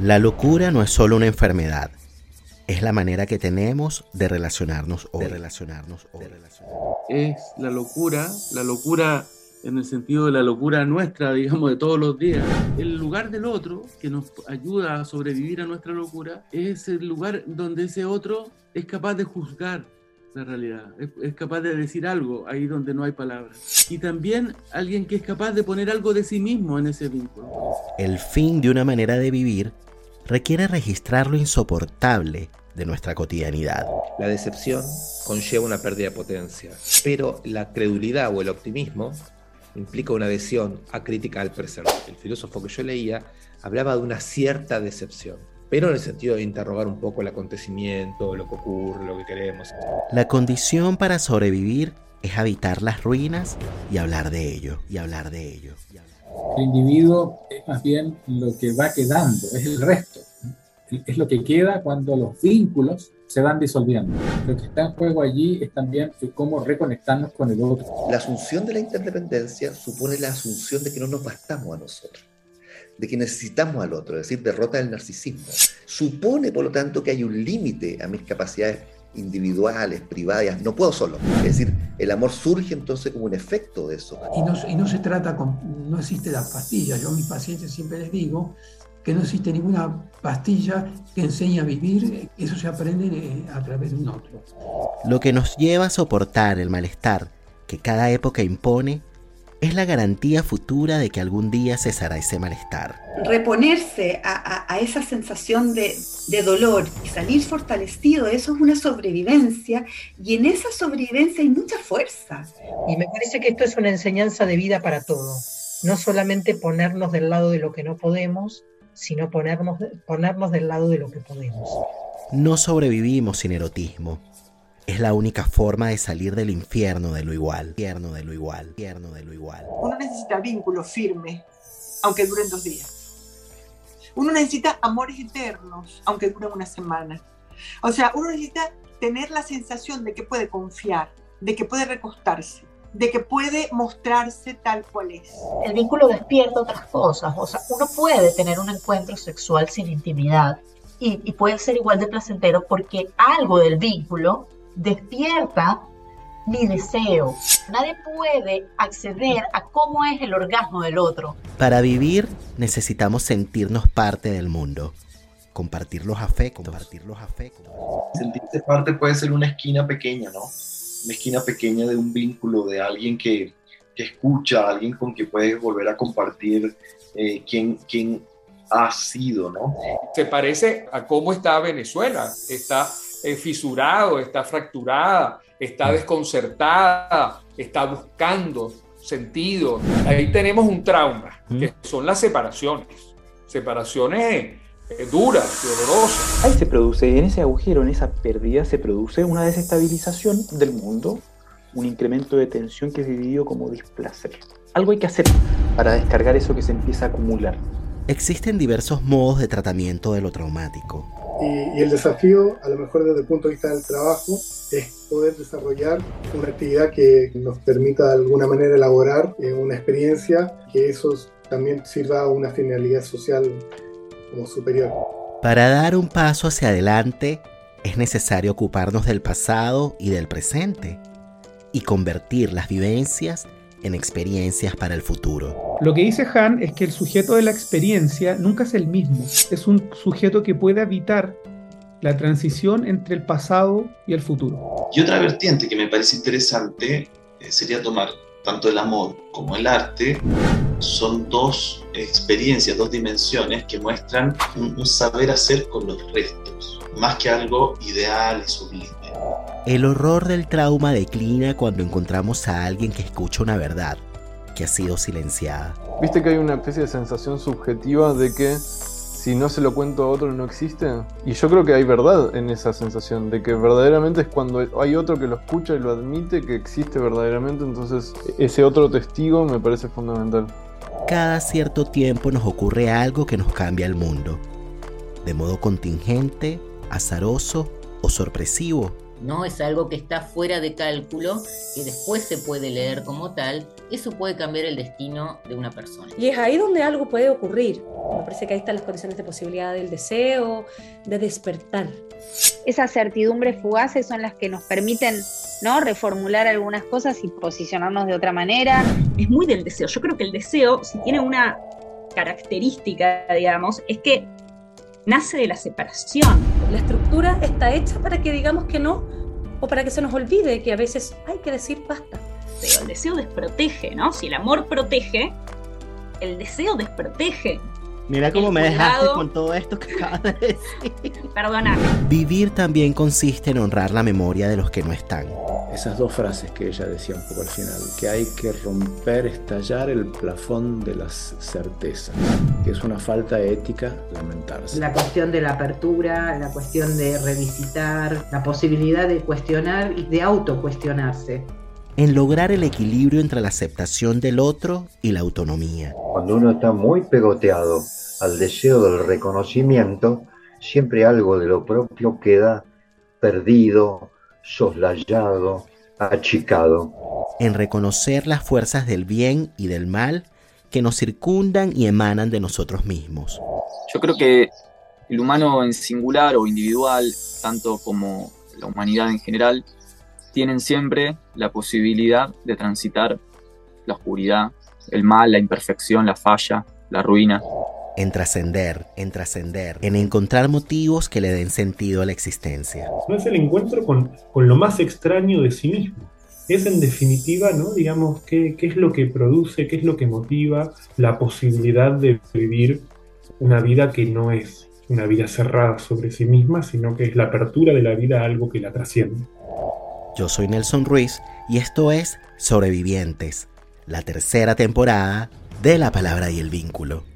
La locura no es solo una enfermedad, es la manera que tenemos de relacionarnos hoy. De relacionarnos hoy. Es la locura, la locura en el sentido de la locura nuestra, digamos, de todos los días. El lugar del otro, que nos ayuda a sobrevivir a nuestra locura, es el lugar donde ese otro es capaz de juzgar la realidad, es, es, capaz de decir algo ahí donde no hay palabras. Y también alguien que es capaz de poner algo de sí mismo en ese vínculo. El fin de una manera de vivir requiere registrar lo insoportable de nuestra cotidianidad. La decepción conlleva una pérdida de potencia, pero la credulidad o el optimismo implica una adhesión acrítica al presente. El filósofo que yo leía hablaba de una cierta decepción, pero en el sentido de interrogar un poco el acontecimiento, lo que ocurre, lo que queremos. La condición para sobrevivir es habitar las ruinas y hablar de ello, y hablar de ello. El individuo es más bien lo que va quedando, es el resto. Es lo que queda cuando los vínculos se van disolviendo. Lo que está en juego allí es también cómo reconectarnos con el otro. La asunción de la interdependencia supone la asunción de que no nos bastamos a nosotros, de que necesitamos al otro, es decir, derrota del narcisismo. Supone, por lo tanto, que hay un límite a mis capacidades individuales, privadas, no puedo solo. Es decir, el amor surge entonces como un efecto de eso. Y no, y no se trata con, no existe la pastilla. Yo a mis pacientes siempre les digo que no existe ninguna pastilla que enseñe a vivir, eso se aprende eh, a través de un otro. Lo que nos lleva a soportar el malestar que cada época impone es la garantía futura de que algún día cesará ese malestar. Reponerse a, a, a esa sensación de, de, dolor y salir fortalecido, eso es una sobrevivencia y en esa sobrevivencia hay mucha fuerza. Y me parece que esto es una enseñanza de vida para todos, no solamente ponernos del lado de lo que no podemos, sino ponernos, ponernos del lado de lo que podemos. No sobrevivimos sin erotismo. Es la única forma de salir del infierno de lo igual. Infierno de lo igual. Infierno de lo igual. Uno necesita vínculo firme, aunque duren dos días. Uno necesita amores eternos, aunque duren una semana. O sea, uno necesita tener la sensación de que puede confiar, de que puede recostarse, de que puede mostrarse tal cual es. El vínculo despierta otras cosas, o sea, uno puede tener un encuentro sexual sin intimidad y, y puede ser igual de placentero porque algo del vínculo despierta mi deseo. Nadie puede acceder a cómo es el orgasmo del otro. Para vivir necesitamos sentirnos parte del mundo, compartir los afectos, compartir los afectos. Sentirse parte puede ser una esquina pequeña, ¿no? Una esquina pequeña de un vínculo, de alguien que, que escucha, alguien con quien puedes volver a compartir eh, quién, quién ha sido, ¿no? Se parece a cómo está Venezuela, está eh, fisurado, está fracturada, está desconcertada, está buscando sentido. Ahí tenemos un trauma, que son las separaciones. Separaciones eh, duras, dolorosas. Ahí se produce, en ese agujero, en esa pérdida, se produce una desestabilización del mundo, un incremento de tensión que es vivido como displacer. Algo hay que hacer para descargar eso que se empieza a acumular. Existen diversos modos de tratamiento de lo traumático. Y, y, el desafío, a lo mejor desde el punto de vista del trabajo, es poder desarrollar una actividad que nos permita de alguna manera elaborar eh, una experiencia que eso también sirva a una finalidad social como superior. Para dar un paso hacia adelante es necesario ocuparnos del pasado y del presente y convertir las vivencias en experiencias para el futuro. Lo que dice Han es que el sujeto de la experiencia nunca es el mismo, es un sujeto que puede habitar la transición entre el pasado y el futuro. Y otra vertiente que me parece interesante eh, sería tomar tanto el amor como el arte, son dos experiencias, dos dimensiones que muestran un, un saber hacer con los restos, más que algo ideal y sublime. El horror del trauma declina cuando encontramos a alguien que escucha una verdad que ha sido silenciada. ¿Viste que hay una especie de sensación subjetiva de que si no se lo cuento a otro no existe? Y yo creo que hay verdad en esa sensación, de que verdaderamente es cuando hay otro que lo escucha y lo admite que existe verdaderamente, entonces ese otro testigo me parece fundamental. Cada cierto tiempo nos ocurre algo que nos cambia el mundo, de modo contingente, azaroso o sorpresivo no es algo que está fuera de cálculo, que después se puede leer como tal, eso puede cambiar el destino de una persona. Y es ahí donde algo puede ocurrir. Me parece que ahí están las condiciones de posibilidad del deseo, de despertar. Esas certidumbres fugaces son las que nos permiten ¿no? reformular algunas cosas y posicionarnos de otra manera. Es muy del deseo. Yo creo que el deseo, si tiene una característica, digamos, es que nace de la separación. La estructura está hecha para que digamos que no o para que se nos olvide que a veces hay que decir basta. Pero el deseo desprotege, ¿no? Si el amor protege, el deseo desprotege. Mira cómo me dejaste con todo esto que acabas de decir. Perdóname. Vivir también consiste en honrar la memoria de los que no están. Esas dos frases que ella decía un poco al final, que hay que romper, estallar el plafón de las certezas, que es una falta ética lamentarse. La cuestión de la apertura, la cuestión de revisitar, la posibilidad de cuestionar y de autocuestionarse en lograr el equilibrio entre la aceptación del otro y la autonomía. Cuando uno está muy pegoteado al deseo del reconocimiento, siempre algo de lo propio queda perdido, soslayado, achicado. En reconocer las fuerzas del bien y del mal que nos circundan y emanan de nosotros mismos. Yo creo que el humano en singular o individual, tanto como la humanidad en general, tienen siempre la posibilidad de transitar la oscuridad, el mal, la imperfección, la falla, la ruina. En trascender, en trascender, en encontrar motivos que le den sentido a la existencia. No es el encuentro con, con lo más extraño de sí mismo. Es en definitiva, ¿no? Digamos, qué, qué es lo que produce, qué es lo que motiva la posibilidad de vivir una vida que no es una vida cerrada sobre sí misma, sino que es la apertura de la vida a algo que la trasciende. Yo soy Nelson Ruiz y esto es Sobrevivientes, la tercera temporada de La Palabra y el Vínculo.